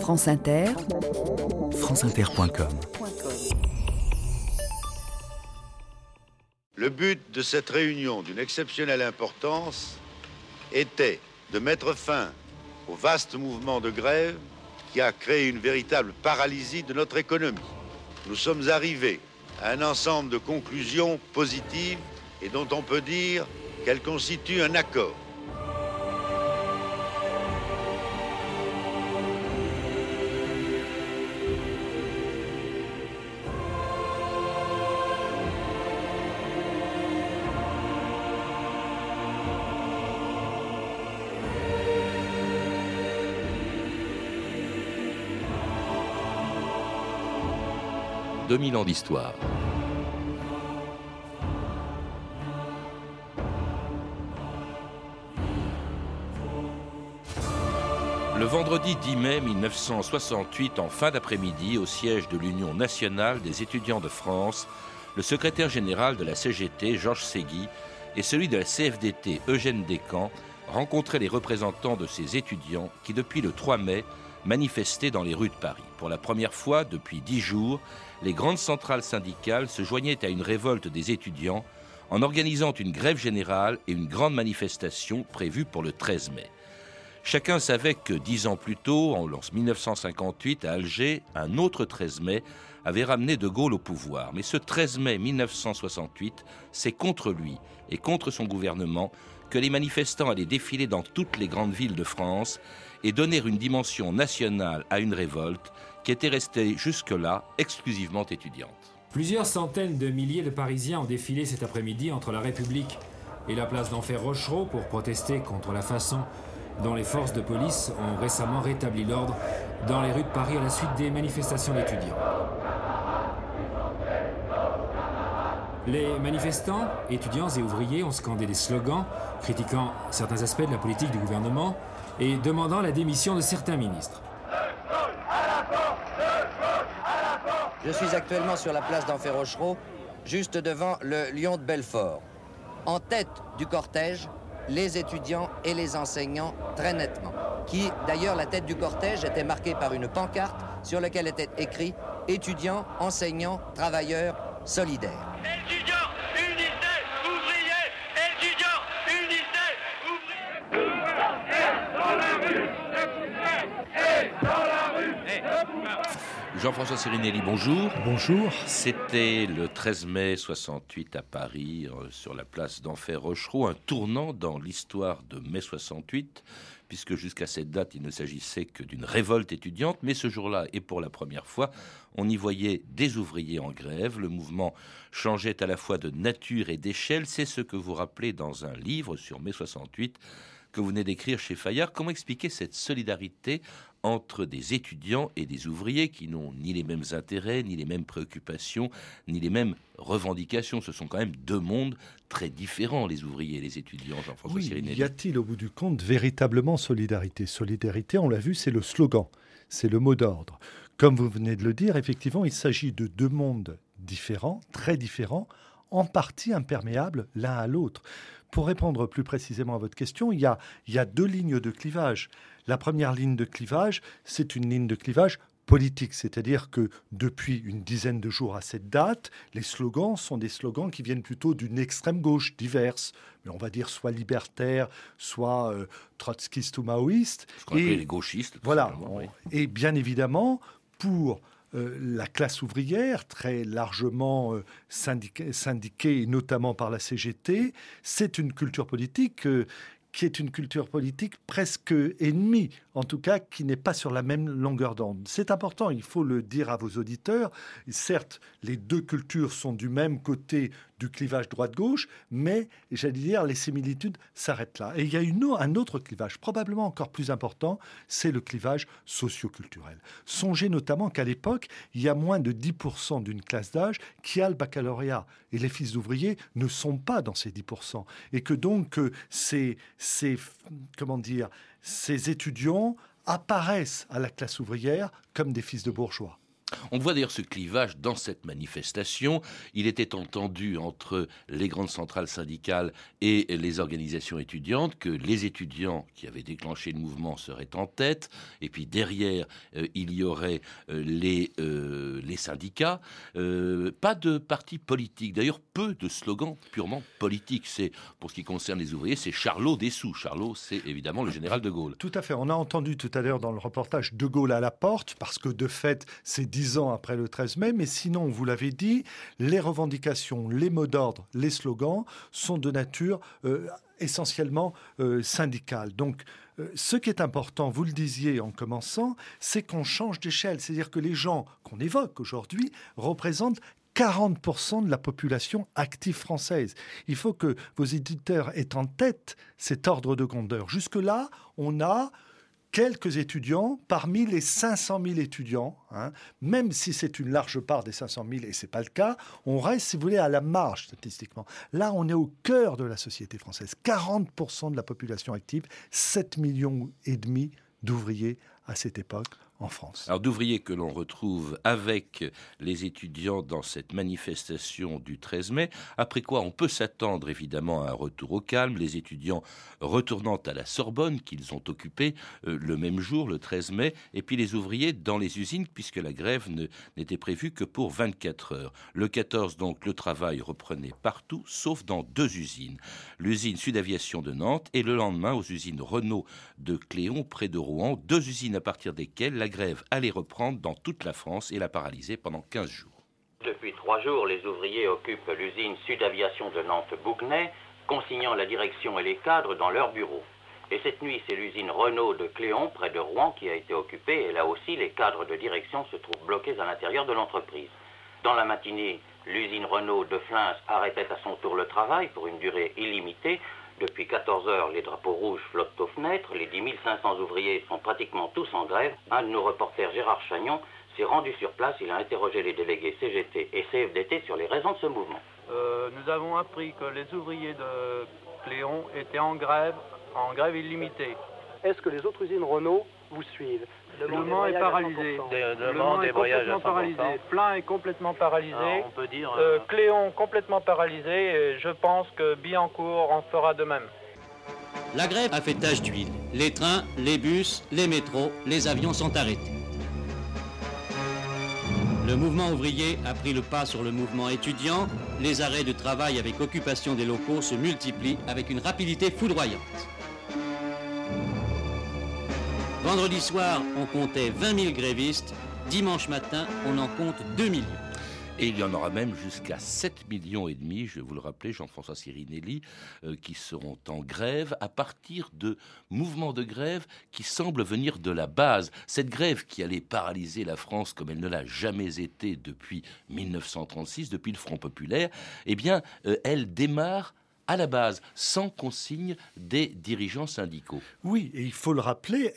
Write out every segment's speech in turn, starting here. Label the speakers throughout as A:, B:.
A: France Inter,
B: franceinter.com
C: Le but de cette réunion d'une exceptionnelle importance était de mettre fin au vaste mouvement de grève qui a créé une véritable paralysie de notre économie. Nous sommes arrivés à un ensemble de conclusions positives et dont on peut dire qu'elles constituent un accord.
D: 2000 ans d'histoire. Le vendredi 10 mai 1968, en fin d'après-midi, au siège de l'Union nationale des étudiants de France, le secrétaire général de la CGT, Georges Ségui, et celui de la CFDT, Eugène Descamps, rencontraient les représentants de ces étudiants qui, depuis le 3 mai, manifestaient dans les rues de Paris. Pour la première fois depuis dix jours, les grandes centrales syndicales se joignaient à une révolte des étudiants en organisant une grève générale et une grande manifestation prévue pour le 13 mai. Chacun savait que dix ans plus tôt, en 1958, à Alger, un autre 13 mai avait ramené De Gaulle au pouvoir. Mais ce 13 mai 1968, c'est contre lui et contre son gouvernement que les manifestants allaient défiler dans toutes les grandes villes de France et donner une dimension nationale à une révolte qui était restée jusque-là exclusivement étudiante.
E: Plusieurs centaines de milliers de Parisiens ont défilé cet après-midi entre la République et la place d'Enfer Rochereau pour protester contre la façon dont les forces de police ont récemment rétabli l'ordre dans les rues de Paris à la suite des manifestations d'étudiants. Les manifestants, étudiants et ouvriers ont scandé des slogans critiquant certains aspects de la politique du gouvernement et demandant la démission de certains ministres.
F: Je suis actuellement sur la place d'Enfer Rochereau, juste devant le Lion de Belfort. En tête du cortège, les étudiants et les enseignants très nettement. Qui, d'ailleurs, la tête du cortège était marquée par une pancarte sur laquelle était écrit Étudiants, enseignants, travailleurs, solidaires.
D: Jean-François Sirinelli, bonjour.
G: Bonjour.
D: C'était le 13 mai 68 à Paris, euh, sur la place d'Enfer Rochereau, un tournant dans l'histoire de mai 68, puisque jusqu'à cette date, il ne s'agissait que d'une révolte étudiante, mais ce jour-là, et pour la première fois, on y voyait des ouvriers en grève. Le mouvement changeait à la fois de nature et d'échelle. C'est ce que vous rappelez dans un livre sur mai 68 que vous venez d'écrire chez Fayard. Comment expliquer cette solidarité entre des étudiants et des ouvriers qui n'ont ni les mêmes intérêts, ni les mêmes préoccupations, ni les mêmes revendications. Ce sont quand même deux mondes très différents, les ouvriers et les étudiants, Jean-François
G: oui, Y a-t-il au bout du compte véritablement solidarité? Solidarité, on l'a vu, c'est le slogan, c'est le mot d'ordre. Comme vous venez de le dire, effectivement, il s'agit de deux mondes différents, très différents, en partie imperméables l'un à l'autre. Pour répondre plus précisément à votre question, il y a, il y a deux lignes de clivage. La première ligne de clivage, c'est une ligne de clivage politique, c'est-à-dire que depuis une dizaine de jours à cette date, les slogans sont des slogans qui viennent plutôt d'une extrême gauche diverse, mais on va dire soit libertaire, soit euh, trotskiste ou maoïste.
D: Qu'on appelle les gauchistes.
G: Voilà. Et bien évidemment, pour euh, la classe ouvrière, très largement euh, syndiquée, notamment par la CGT, c'est une culture politique qui est une culture politique presque ennemie, en tout cas qui n'est pas sur la même longueur d'onde. C'est important, il faut le dire à vos auditeurs. Certes, les deux cultures sont du même côté du clivage droite-gauche, mais j'allais dire, les similitudes s'arrêtent là. Et il y a un autre clivage, probablement encore plus important, c'est le clivage socioculturel. Songez notamment qu'à l'époque, il y a moins de 10% d'une classe d'âge qui a le baccalauréat. Et les fils d'ouvriers ne sont pas dans ces 10%. Et que donc, euh, ces, ces, comment dire, ces étudiants apparaissent à la classe ouvrière comme des fils de bourgeois.
D: On voit d'ailleurs ce clivage dans cette manifestation. Il était entendu entre les grandes centrales syndicales et les organisations étudiantes que les étudiants qui avaient déclenché le mouvement seraient en tête, et puis derrière, euh, il y aurait euh, les, euh, les syndicats. pas de parti politique, d'ailleurs peu de slogans purement politiques. C'est, pour ce qui concerne les ouvriers, c'est Charlot Dessous. Charlot, c'est évidemment le général de Gaulle.
G: Tout à fait. On a entendu tout à l'heure dans le reportage De Gaulle à la porte, parce que de fait, c'est dix ans après le 13 mai, mais sinon, vous l'avez dit, les revendications, les mots d'ordre, les slogans sont de nature euh, essentiellement euh, syndicale. Donc, euh, ce qui est important, vous le disiez en commençant, c'est qu'on change d'échelle. C'est-à-dire que les gens qu'on évoque aujourd'hui représentent 40% de la population active française. Il faut que vos éditeurs aient en tête cet ordre de grandeur. Jusque-là, on a quelques étudiants parmi les 500 000 étudiants, hein. même si c'est une large part des 500 000 et c'est pas le cas, on reste, si vous voulez, à la marge statistiquement. Là, on est au cœur de la société française. 40% de la population active, 7 millions et demi d'ouvriers à cette époque en France.
D: Alors d'ouvriers que l'on retrouve avec les étudiants dans cette manifestation du 13 mai, après quoi on peut s'attendre évidemment à un retour au calme, les étudiants retournant à la Sorbonne qu'ils ont occupée euh, le même jour, le 13 mai, et puis les ouvriers dans les usines puisque la grève n'était prévue que pour 24 heures. Le 14 donc le travail reprenait partout sauf dans deux usines, l'usine Sud Aviation de Nantes et le lendemain aux usines Renault de Cléon près de Rouen, deux usines à partir desquelles la grève allait reprendre dans toute la France et la paralyser pendant 15 jours.
A: Depuis trois jours, les ouvriers occupent l'usine Sud Aviation de Nantes-Bougnay, consignant la direction et les cadres dans leurs bureaux. Et cette nuit, c'est l'usine Renault de Cléon, près de Rouen, qui a été occupée, et là aussi, les cadres de direction se trouvent bloqués à l'intérieur de l'entreprise. Dans la matinée, l'usine Renault de Flins arrêtait à son tour le travail pour une durée illimitée, depuis 14 heures, les drapeaux rouges flottent aux fenêtres. Les 10 500 ouvriers sont pratiquement tous en grève. Un de nos reporters, Gérard Chagnon, s'est rendu sur place. Il a interrogé les délégués CGT et CFDT sur les raisons de ce mouvement.
H: Euh, nous avons appris que les ouvriers de Cléon étaient en grève, en grève illimitée.
I: Est-ce que les autres usines Renault vous suivent?
H: Le, Mans est paralysé. le Mans est complètement paralysé. Plein est complètement paralysé.
I: on peut dire.
H: Euh, euh, Cléon complètement paralysé. Et je pense que Billancourt en fera de même.
J: La grève a fait tache d'huile. Les trains, les bus, les métros, les avions sont arrêtés. Le mouvement ouvrier a pris le pas sur le mouvement étudiant. Les arrêts de travail avec occupation des locaux se multiplient avec une rapidité foudroyante. Vendredi soir, on comptait 20 000 grévistes. Dimanche matin, on en compte 2 millions.
D: Et il y en aura même jusqu'à 7 millions et demi, je vais vous le rappeler, Jean-François Sirinelli, euh, qui seront en grève à partir de mouvements de grève qui semblent venir de la base. Cette grève qui allait paralyser la France comme elle ne l'a jamais été depuis 1936, depuis le Front populaire, eh bien, euh, elle démarre à la base, sans consigne des dirigeants syndicaux.
G: Oui, et il faut le rappeler,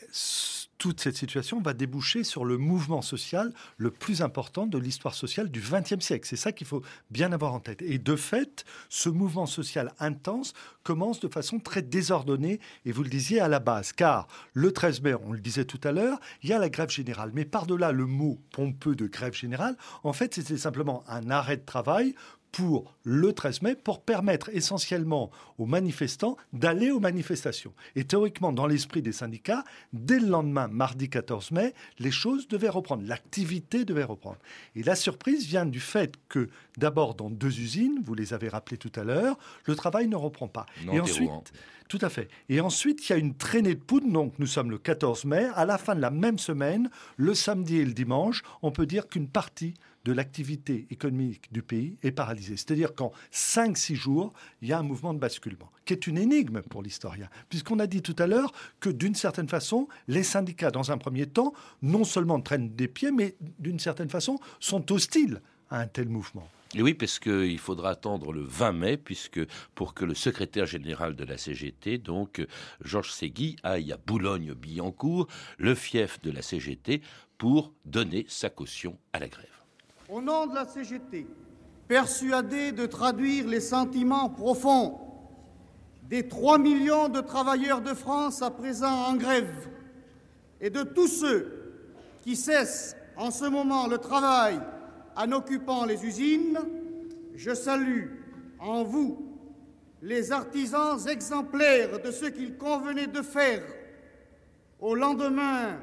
G: toute cette situation va déboucher sur le mouvement social le plus important de l'histoire sociale du XXe siècle. C'est ça qu'il faut bien avoir en tête. Et de fait, ce mouvement social intense commence de façon très désordonnée, et vous le disiez à la base, car le 13 mai, on le disait tout à l'heure, il y a la grève générale. Mais par-delà le mot pompeux de grève générale, en fait, c'était simplement un arrêt de travail pour le 13 mai pour permettre essentiellement aux manifestants d'aller aux manifestations. Et théoriquement, dans l'esprit des syndicats, dès le lendemain, mardi 14 mai, les choses devaient reprendre, l'activité devait reprendre. Et la surprise vient du fait que, d'abord, dans deux usines, vous les avez rappelées tout à l'heure, le travail ne reprend pas.
D: et ensuite,
G: tout à fait. Et ensuite, il y a une traînée de poudre. Donc, nous sommes le 14 mai. À la fin de la même semaine, le samedi et le dimanche, on peut dire qu'une partie de l'activité économique du pays est paralysée. C'est-à-dire qu'en 5-6 jours, il y a un mouvement de basculement, qui est une énigme pour l'historien, puisqu'on a dit tout à l'heure que d'une certaine façon, les syndicats, dans un premier temps, non seulement traînent des pieds, mais d'une certaine façon, sont hostiles à un tel mouvement.
D: Et oui, parce qu'il faudra attendre le 20 mai, puisque pour que le secrétaire général de la CGT, donc Georges Ségui, aille à Boulogne-Billancourt, le fief de la CGT, pour donner sa caution à la grève.
K: Au nom de la CGT, persuadé de traduire les sentiments profonds des 3 millions de travailleurs de France à présent en grève et de tous ceux qui cessent en ce moment le travail en occupant les usines, je salue en vous les artisans exemplaires de ce qu'il convenait de faire au lendemain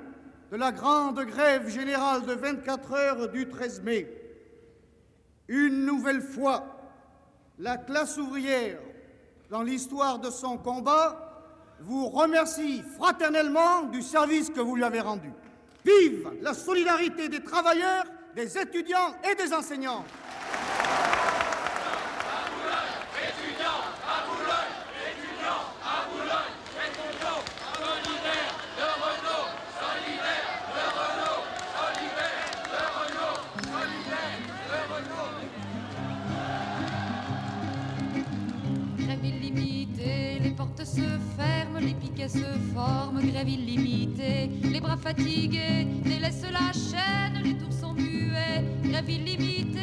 K: de la grande grève générale de 24 heures du 13 mai. Une nouvelle fois, la classe ouvrière, dans l'histoire de son combat, vous remercie fraternellement du service que vous lui avez rendu. Vive la solidarité des travailleurs, des étudiants et des enseignants.
L: Se forme, grève illimitée. Les bras fatigués délaissent la chaîne, les tours sont muets. Grève illimitée,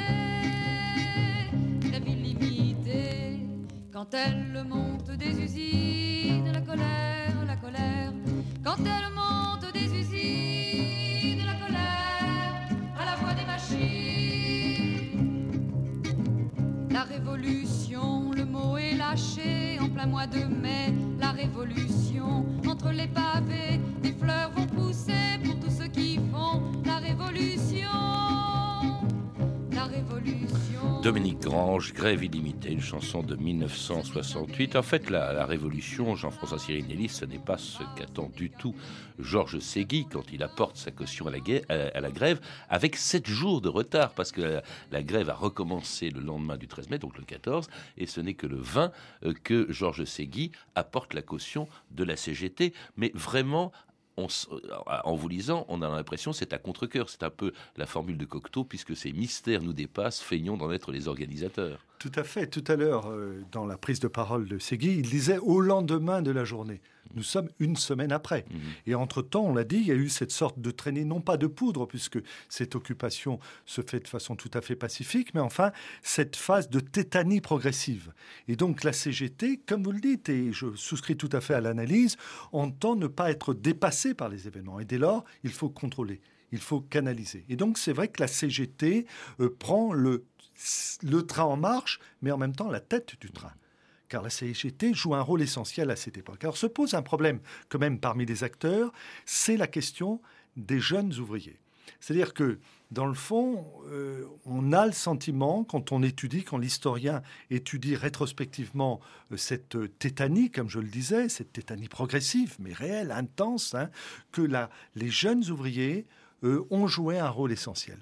L: grève illimitée. Quand elle monte des usines, la colère, la colère. Quand elle monte des usines, la colère, à la voix des machines. La révolution, le mot est lâché plein mois de mai. La révolution, entre les pavés, des fleurs vont pousser
D: Dominique Grange, Grève illimitée, une chanson de 1968. En fait, la, révolution, Jean-François Sirinelli, ce n'est pas ce qu'attend du tout Georges Ségui quand il apporte sa caution à la, la grève, avec sept jours de retard, parce que la, grève a recommencé le lendemain du 13 mai, donc le 14, et ce n'est que le 20 euh, que Georges Ségui apporte la caution de la CGT, mais vraiment euh, en vous lisant, on a l'impression c'est à contre-coeur. C'est un peu la formule de Cocteau, puisque ces mystères nous dépassent, feignons d'en être les organisateurs.
G: Tout à fait. Tout à l'heure, euh, dans la prise de parole de Ségui, il disait au lendemain de la journée. Nous sommes une semaine après. Et entre-temps, on l'a dit, il y a eu cette sorte de traînée, non pas de poudre, puisque cette occupation se fait de façon tout à fait pacifique, mais enfin, cette phase de tétanie progressive. Et donc, la CGT, comme vous le dites, et je souscris tout à fait à l'analyse, entend ne pas être dépassée par les événements. Et dès lors, il faut contrôler. Il faut canaliser. Et donc, c'est vrai que la CGT euh, prend le, le train en marche, mais en même temps la tête du train car la CGT joue un rôle essentiel à cette époque. Alors se pose un problème quand même parmi les acteurs, c'est la question des jeunes ouvriers. C'est-à-dire que, dans le fond, euh, on a le sentiment, quand on étudie, quand l'historien étudie rétrospectivement euh, cette euh, tétanie, comme je le disais, cette tétanie progressive, mais réelle, intense, hein, que la- les jeunes ouvriers ont joué un rôle essentiel.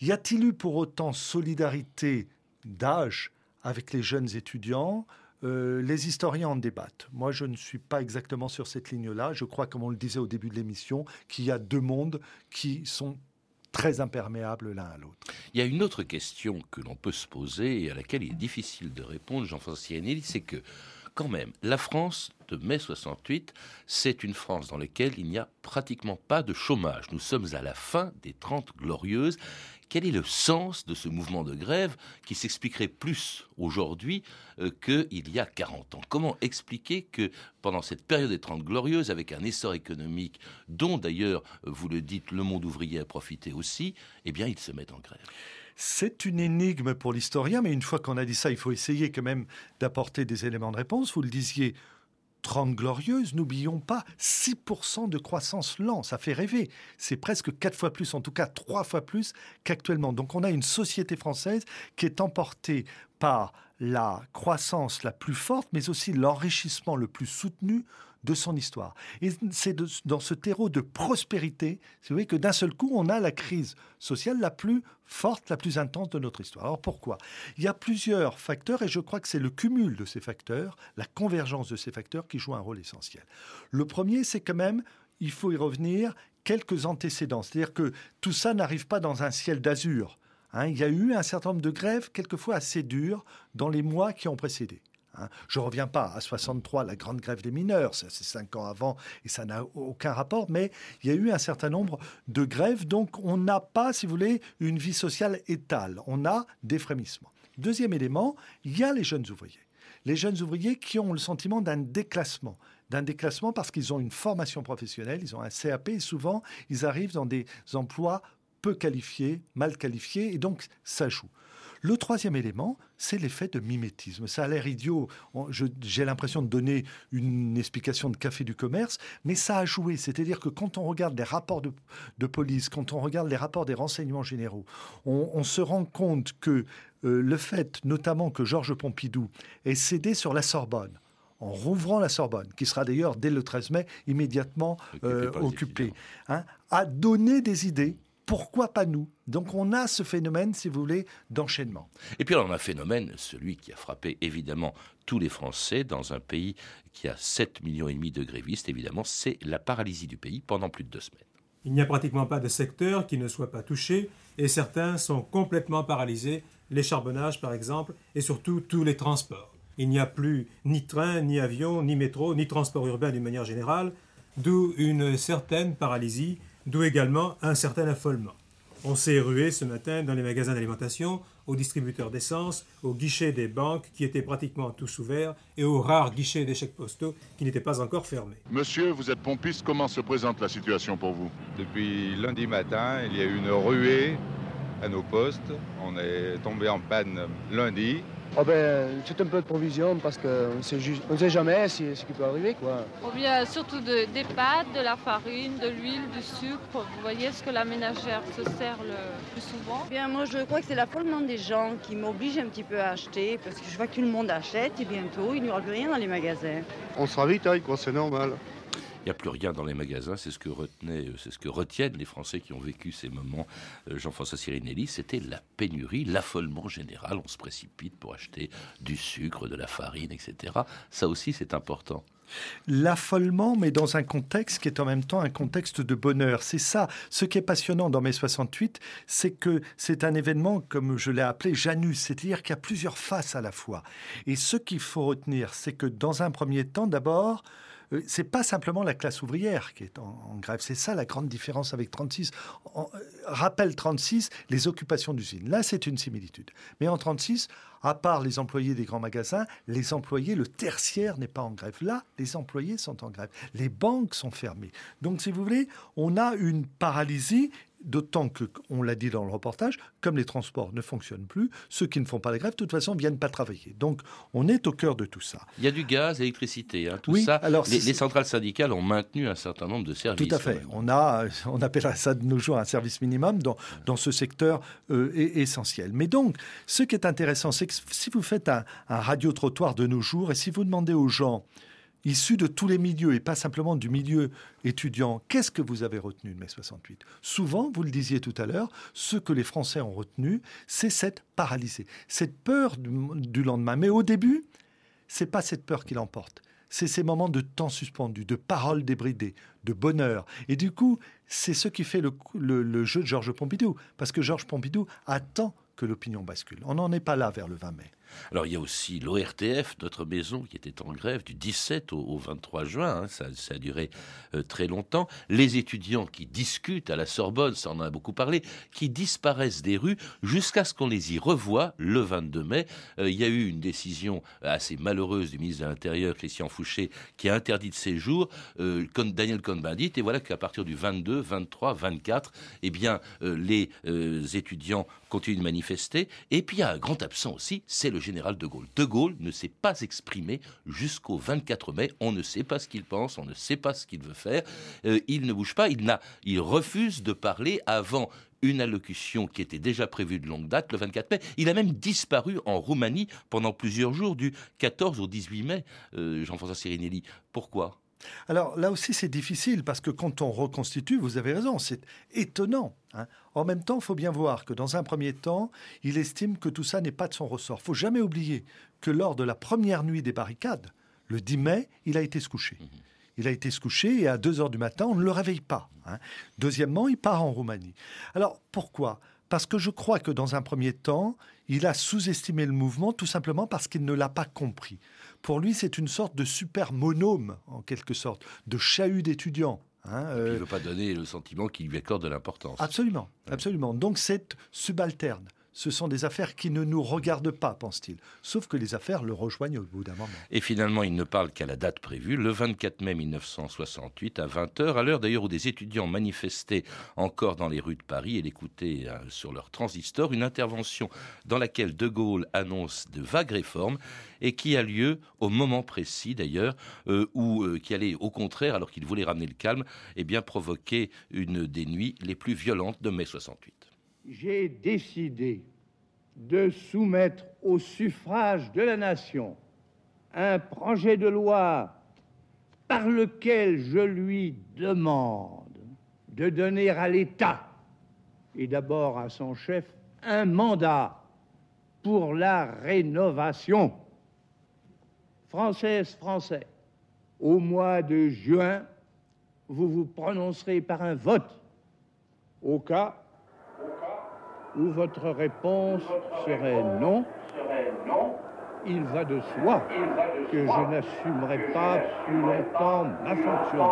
G: Y a-t-il eu pour autant solidarité d'âge avec les jeunes étudiants? Euh, les historiens en débattent. Moi, je ne suis pas exactement sur cette ligne-là. Je crois, comme on le disait au début de l'émission, qu'il y a deux mondes qui sont très imperméables l'un à l'autre.
D: Il y a une autre question que l'on peut se poser et à laquelle il est difficile de répondre, Jean-François Sirinelli, c'est que, quand même, la France de mai 68, c'est une France dans laquelle il n'y a pratiquement pas de chômage. Nous sommes à la fin des 30 glorieuses. Quel est le sens de ce mouvement de grève qui s'expliquerait plus aujourd'hui euh, qu'il y a 40 ans? Comment expliquer que pendant cette période des 30 glorieuses, avec un essor économique dont d'ailleurs, euh, vous le dites, le monde ouvrier a profité aussi, eh bien, ils se mettent en grève?
G: C'est une énigme pour l'historien, mais une fois qu'on a dit ça, il faut essayer quand même d'apporter des éléments de réponse. Vous le disiez, 30 glorieuses, n'oublions pas, 6% de croissance lent, ça fait rêver. C'est presque 4 fois plus, en tout cas 3 fois plus qu'actuellement. Donc on a une société française qui est emportée par la croissance la plus forte, mais aussi l'enrichissement le plus soutenu de son histoire. Et c'est dans ce terreau de prospérité, c'est vrai que d'un seul coup, on a la crise sociale la plus forte, la plus intense de notre histoire. Alors pourquoi? Il y a plusieurs facteurs et je crois que c'est le cumul de ces facteurs, la convergence de ces facteurs qui joue un rôle essentiel. Le premier, c'est quand même, il faut y revenir, quelques antécédents. C'est-à-dire que tout ça n'arrive pas dans un ciel d'azur. Hein, il y a eu un certain nombre de grèves, quelquefois assez dures, dans les mois qui ont précédé. Hein. Je ne reviens pas à 63, la grande grève des mineurs, c'est cinq ans avant et ça n'a aucun rapport, mais il y a eu un certain nombre de grèves, donc on n'a pas, si vous voulez, une vie sociale étale, on a des frémissements. Deuxième élément, il y a les jeunes ouvriers. Les jeunes ouvriers qui ont le sentiment d'un déclassement, d'un déclassement parce qu'ils ont une formation professionnelle, ils ont un CAP et souvent ils arrivent dans des emplois peu qualifiés, mal qualifiés, et donc ça joue. Le troisième élément, c'est l'effet de mimétisme. Ça a l'air idiot, j'ai l'impression de donner une explication de café du commerce, mais ça a joué. C'est-à-dire que quand on regarde les rapports de, police, quand on regarde les rapports des renseignements généraux, on, se rend compte que euh, le fait notamment que Georges Pompidou ait cédé sur la Sorbonne, en rouvrant la Sorbonne, qui sera d'ailleurs dès le 13 mai immédiatement occupée, euh, hein, a donné des idées pourquoi pas nous? Donc on a ce phénomène, si vous voulez, d'enchaînement.
D: Et puis on a un phénomène, celui qui a frappé évidemment tous les Français dans un pays qui a 7 millions et demi de grévistes, évidemment, c'est la paralysie du pays pendant plus de deux semaines.
M: Il n'y a pratiquement pas de secteur qui ne soit pas touché et certains sont complètement paralysés, les charbonnages par exemple, et surtout tous les transports. Il n'y a plus ni train, ni avion, ni métro, ni transport urbain d'une manière générale, d'où une certaine paralysie d'où également un certain affolement. On s'est rué ce matin dans les magasins d'alimentation, aux distributeurs d'essence, aux guichets des banques qui étaient pratiquement tous ouverts et aux rares guichets des chèques postaux qui n'étaient pas encore fermés.
N: Monsieur, vous êtes pompiste, comment se présente la situation pour vous?
O: Depuis lundi matin, il y a eu une ruée à nos postes. On est tombé en panne lundi.
P: Oh ben, c'est un peu de provision parce qu'on ne sait jamais ce qui peut arriver. Quoi.
Q: On vient surtout de, des pâtes, de la farine, de l'huile, du sucre. Vous voyez ce que la ménagère se sert le plus souvent
R: eh Bien, Moi, je crois que c'est l'affolement des gens qui m'oblige un petit peu à acheter parce que je vois que tout le monde achète et bientôt, il n'y aura plus rien dans les magasins.
S: On se ravitaille, quoi, c'est normal.
D: N'y a plus rien dans les magasins. C'est ce que retenait, euh, c'est ce que retiennent les Français qui ont vécu ces moments. Euh, Jean-François Sirinelli, c'était la pénurie, l'affolement général. On se précipite pour acheter du sucre, de la farine, etc. Ça aussi, c'est important.
G: L'affolement, mais dans un contexte qui est en même temps un contexte de bonheur. C'est ça. Ce qui est passionnant dans mai 68, c'est que c'est un événement, comme je l'ai appelé, Janus, c'est-à-dire qu'il y a plusieurs faces à la fois. Et ce qu'il faut retenir, c'est que dans un premier temps, d'abord, c'est pas simplement la classe ouvrière qui est en, grève. C'est ça la grande différence avec 36. Euh, rappelle 36 les occupations d'usines. Là, c'est une similitude. Mais en 36, à part les employés des grands magasins, les employés, le tertiaire n'est pas en grève. Là, les employés sont en grève. Les banques sont fermées. Donc, si vous voulez, on a une paralysie D'autant que, on l'a dit dans le reportage, comme les transports ne fonctionnent plus, ceux qui ne font pas la grève, de toute façon, ne viennent pas travailler. Donc, on est au cœur de tout ça.
D: Il y a du gaz, l'électricité, hein, tout ça. Alors, les, centrales syndicales ont maintenu un certain nombre de services.
G: Tout à fait. On a, on appellera ça de nos jours un service minimum dans, dans ce secteur euh, essentiel. Mais donc, ce qui est intéressant, c'est que si vous faites un, un radio-trottoir de nos jours et si vous demandez aux gens issus de tous les milieux et pas simplement du milieu étudiant, qu'est-ce que vous avez retenu de mai 68 Souvent, vous le disiez tout à l'heure, ce que les Français ont retenu, c'est cette paralysée, cette peur du, lendemain. Mais au début, c'est pas cette peur qui l'emporte. C'est ces moments de temps suspendu, de paroles débridées, de bonheur. Et du coup, c'est ce qui fait le, le jeu de Georges Pompidou. Parce que Georges Pompidou attend que l'opinion bascule. On n'en est pas là vers le 20 mai.
D: Alors il y a aussi l'ORTF, notre maison, qui était en grève du 17 au, 23 juin. Hein. ça, a duré euh, très longtemps. Les étudiants qui discutent à la Sorbonne, ça en a beaucoup parlé, qui disparaissent des rues jusqu'à ce qu'on les y revoie le 22 mai. Euh, il y a eu une décision assez malheureuse du ministre de l'Intérieur, Christian Fouché, qui a interdit de séjour euh, Daniel Cohn-Bendit. Et voilà qu'à partir du 22, 23, 24, eh bien, les étudiants continuent de manifester. Et puis il y a un grand absent aussi, c'est général de Gaulle. De Gaulle ne s'est pas exprimé jusqu'au 24 mai. On ne sait pas ce qu'il pense, on ne sait pas ce qu'il veut faire. Euh, il ne bouge pas, il, n'a, il refuse de parler avant une allocution qui était déjà prévue de longue date, le 24 mai. Il a même disparu en Roumanie pendant plusieurs jours, du 14 au 18 mai, euh, Jean-François Sirinelli. Pourquoi?
G: Alors là aussi, c'est difficile parce que quand on reconstitue, vous avez raison, c'est étonnant. Hein. En même temps, il faut bien voir que dans un premier temps, il estime que tout ça n'est pas de son ressort. Il faut jamais oublier que lors de la première nuit des barricades, le 10 mai, il a été se coucher. Mhm. Il a été se coucher et à 2 heures du matin, on ne le réveille pas. Hein. Deuxièmement, il part en Roumanie. Alors pourquoi? Parce que je crois que dans un premier temps, il a sous-estimé le mouvement tout simplement parce qu'il ne l'a pas compris. Pour lui, c'est une sorte de super monome, en quelque sorte, de chahut d'étudiants.
D: Hein, il ne euh, veut pas donner le sentiment qu'il lui accorde de l'importance.
G: Absolument, absolument. Donc c'est subalterne ce sont des affaires qui ne nous regardent pas, pense-t-il. Sauf que les affaires le rejoignent au bout d'un moment.
D: Et finalement, il ne parle qu'à la date prévue, le 24 mai 1968 à 20h, à l'heure d'ailleurs où des étudiants manifestaient encore dans les rues de Paris et l'écoutaient euh, sur leur transistor, une intervention dans laquelle De Gaulle annonce de vagues réformes et qui a lieu au moment précis d'ailleurs, euh, euh, qui allait au contraire, alors qu'il voulait ramener le calme, eh provoquer une des nuits les plus violentes de mai 68.
T: J'ai décidé de soumettre au suffrage de la nation un projet de loi par lequel je lui demande de donner à l'État et d'abord à son chef un mandat pour la rénovation. Françaises, Français, au mois de juin, vous vous prononcerez par un vote. Au cas où votre réponse serait non. Il va de soi que je n'assumerai pas plus longtemps ma fonction.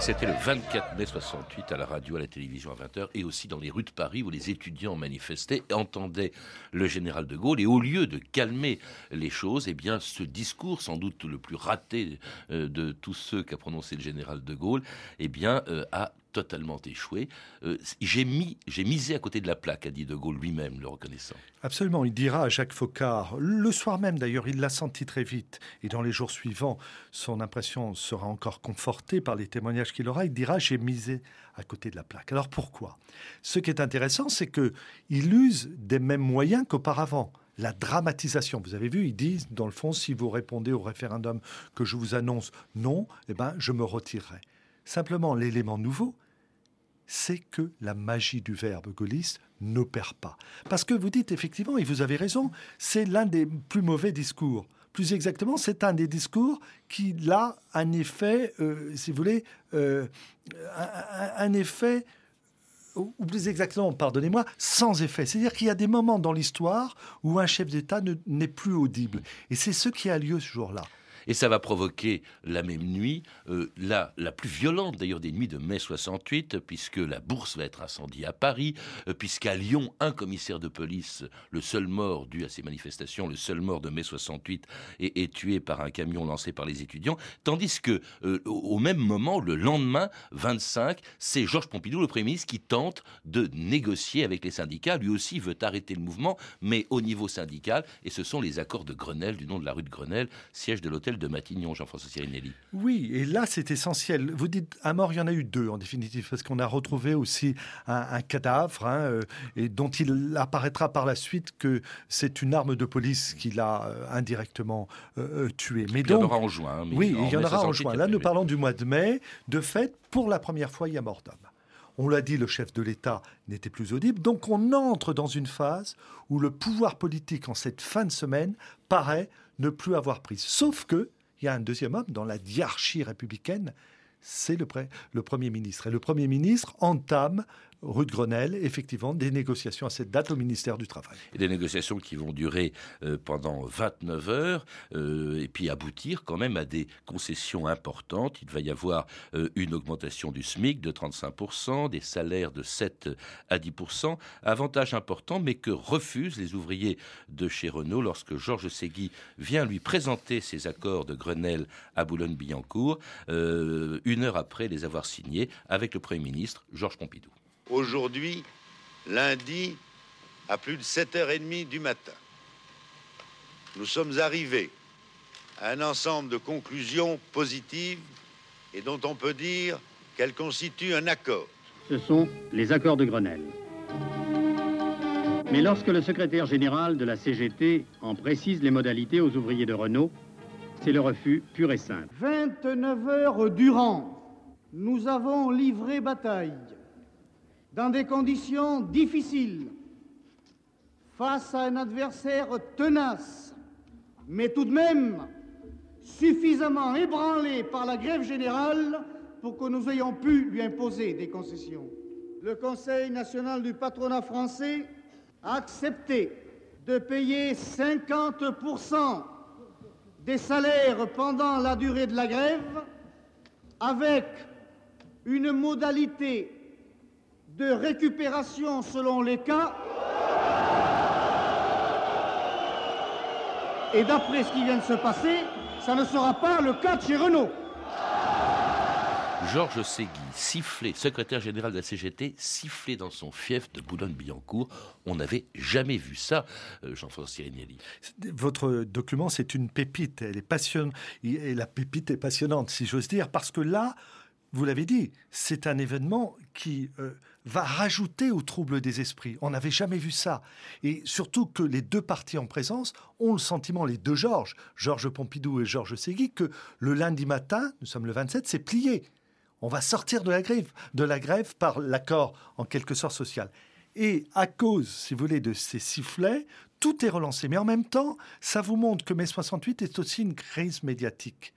D: Et c'était le 24 mai 68 à la radio, à la télévision à 20h et aussi dans les rues de Paris où les étudiants manifestaient, entendaient le général de Gaulle. Et au lieu de calmer les choses, eh bien ce discours sans doute le plus raté euh, de tous ceux qu'a prononcé le général de Gaulle, eh bien euh, a totalement échoué. Euh, j'ai mis, j'ai misé à côté de la plaque, a dit De Gaulle lui-même, le reconnaissant.
G: Absolument, il dira à Jacques Faucard, le soir même d'ailleurs, il l'a senti très vite, et dans les jours suivants, son impression sera encore confortée par les témoignages qu'il aura. Il dira, j'ai misé à côté de la plaque. Alors pourquoi? Ce qui est intéressant, c'est que il use des mêmes moyens qu'auparavant la dramatisation. Vous avez vu, ils disent, dans le fond, si vous répondez au référendum que je vous annonce non, eh ben, je me retirerai. Simplement, l'élément nouveau, c'est que la magie du verbe gaulliste n'opère pas. Parce que vous dites effectivement, et vous avez raison, c'est l'un des plus mauvais discours. Plus exactement, c'est un des discours qui a un effet, euh, si vous voulez, euh, un, effet ou plus exactement, pardonnez-moi, sans effet. C'est-à-dire qu'il y a des moments dans l'histoire où un chef d'État n'est plus audible. Et c'est ce qui a lieu ce jour-là.
D: Et ça va provoquer la même nuit, euh, la, plus violente d'ailleurs des nuits de mai 68, puisque la bourse va être incendiée à Paris, euh, puisqu'à Lyon, un commissaire de police, le seul mort dû à ces manifestations, le seul mort de mai 68, est, est tué par un camion lancé par les étudiants, tandis que euh, au même moment, le lendemain 25, c'est Georges Pompidou, le Premier ministre, qui tente de négocier avec les syndicats. Lui aussi veut arrêter le mouvement, mais au niveau syndical, et ce sont les accords de Grenelle, du nom de la rue de Grenelle, siège de l'hôtel de Matignon, Jean-François Cirinelli.
G: Oui, et là c'est essentiel. Vous dites à mort, il y en a eu deux en définitive, parce qu'on a retrouvé aussi un, cadavre, hein, euh, et dont il apparaîtra par la suite que c'est une arme de police qui l'a euh, indirectement euh, tué.
D: Mais il y en aura en juin.
G: oui, il y en aura en juin. Là, nous parlons du mois de mai. De fait, pour la première fois, il y a mort d'homme. On l'a dit, le chef de l'État n'était plus audible. Donc on entre dans une phase où le pouvoir politique, en cette fin de semaine, paraît ne plus avoir prise. Sauf que il y a un deuxième homme dans la diarchie républicaine, c'est le, Premier ministre. Et le Premier ministre entame rue de Grenelle, effectivement, des négociations à cette date au ministère du Travail.
D: Des négociations qui vont durer euh, pendant 29 heures euh, et puis aboutir quand même à des concessions importantes. Il va y avoir euh, une augmentation du SMIC de 35%, des salaires de 7 à 10%, avantage important, mais que refusent les ouvriers de chez Renault lorsque Georges Ségui vient lui présenter ses accords de Grenelle à Boulogne-Billancourt, une heure après les avoir signés avec le Premier ministre Georges Pompidou
C: aujourd'hui, lundi, à plus de 7h30 du matin. Nous sommes arrivés à un ensemble de conclusions positives et dont on peut dire qu'elles constituent un accord.
U: Ce sont les accords de Grenelle. Mais lorsque le secrétaire général de la CGT en précise les modalités aux ouvriers de Renault, c'est le refus pur et simple.
K: 29 heures durant, nous avons livré bataille dans des conditions difficiles, face à un adversaire tenace, mais tout de même suffisamment ébranlé par la grève générale pour que nous ayons pu lui imposer des concessions. Le Conseil national du patronat français a accepté de payer 50% des salaires pendant la durée de la grève avec une modalité de récupération selon les cas. Et d'après ce qui vient de se passer, ça ne sera pas le cas de chez Renault.
D: Georges Ségui, sifflé, secrétaire général de la CGT, sifflé dans son fief de Boulogne-Billancourt. On n'avait jamais vu ça, euh, Jean-François Sirinelli.
G: Votre document, c'est une pépite. Elle est passionnante. Et la pépite est passionnante, si j'ose dire, parce que là, vous l'avez dit, c'est un événement qui euh, va rajouter au trouble des esprits. On n'avait jamais vu ça. Et surtout que les deux partis en présence ont le sentiment, les deux Georges, Georges Pompidou et Georges Ségui, que le lundi matin, nous sommes le 27, c'est plié. On va sortir de la grève, de la grève par l'accord en quelque sorte social. Et à cause, si vous voulez, de ces sifflets, tout est relancé. Mais en même temps, ça vous montre que mai 68 est aussi une crise médiatique.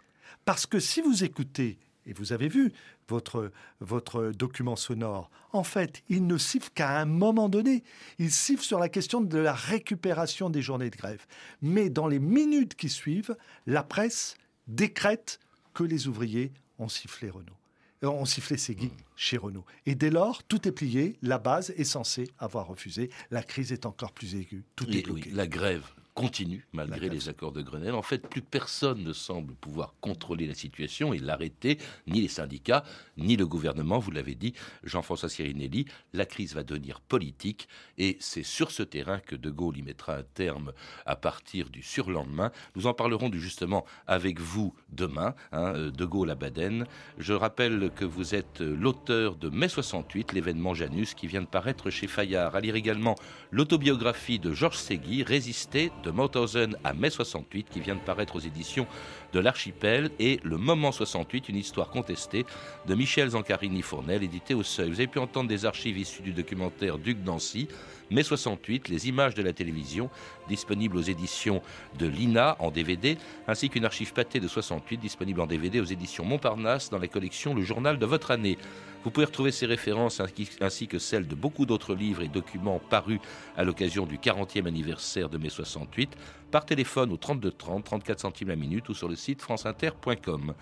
G: Parce que si vous écoutez, et vous avez vu votre, votre document sonore, en fait, il ne siffle qu'à un moment donné. Il siffle sur la question de la récupération des journées de grève. Mais dans les minutes qui suivent, la presse décrète que les ouvriers ont sifflé Renault on sifflait ses guides chez Renault. Et dès lors, tout est plié, la base est censée avoir refusé, la crise est encore plus aiguë, tout est bloqué.
D: la grève continue malgré les accords de Grenelle. En fait, plus personne ne semble pouvoir contrôler la situation et l'arrêter, ni les syndicats, ni le gouvernement. Vous l'avez dit, Jean-François Sirinelli, la crise va devenir politique et c'est sur ce terrain que De Gaulle y mettra un terme à partir du surlendemain. Nous en parlerons justement avec vous demain, hein, De Gaulle à Baden. Je rappelle que vous êtes l'auteur de Mai 68, l'événement Janus, qui vient de paraître chez Fayard. À lire également l'autobiographie de Georges Segui, Résister de Mauthausen à mai 68 qui vient de paraître aux éditions de l'Archipel et Le Moment 68, une histoire contestée de Michel Zancarini-Fournel, édité au Seuil. Vous avez pu entendre des archives issues du documentaire Duc Nancy, mai 68, les images de la télévision, disponibles aux éditions de l'INA en DVD, ainsi qu'une archive pâtée de 68, disponible en DVD aux éditions Montparnasse dans la collection Le Journal de votre année. Vous pouvez retrouver ces références ainsi que celles de beaucoup d'autres livres et documents parus à l'occasion du 40e anniversaire de mai 68 par téléphone au 32 30, 34 centimes la minute ou sur le site franceinter.com.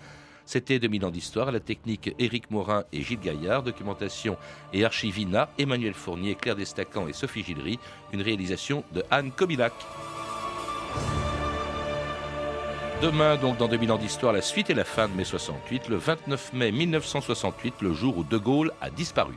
D: C'était 2000 ans d'histoire à la technique Éric Morin et Gilles Gaillard, documentation et archivina Emmanuel Fournier, Claire Destacan et Sophie Gillery, une réalisation de Anne Kobilac. Demain, donc, dans 2000 ans d'histoire, la suite et la fin de mai 68, le 29 mai 1968, le jour où De Gaulle a disparu.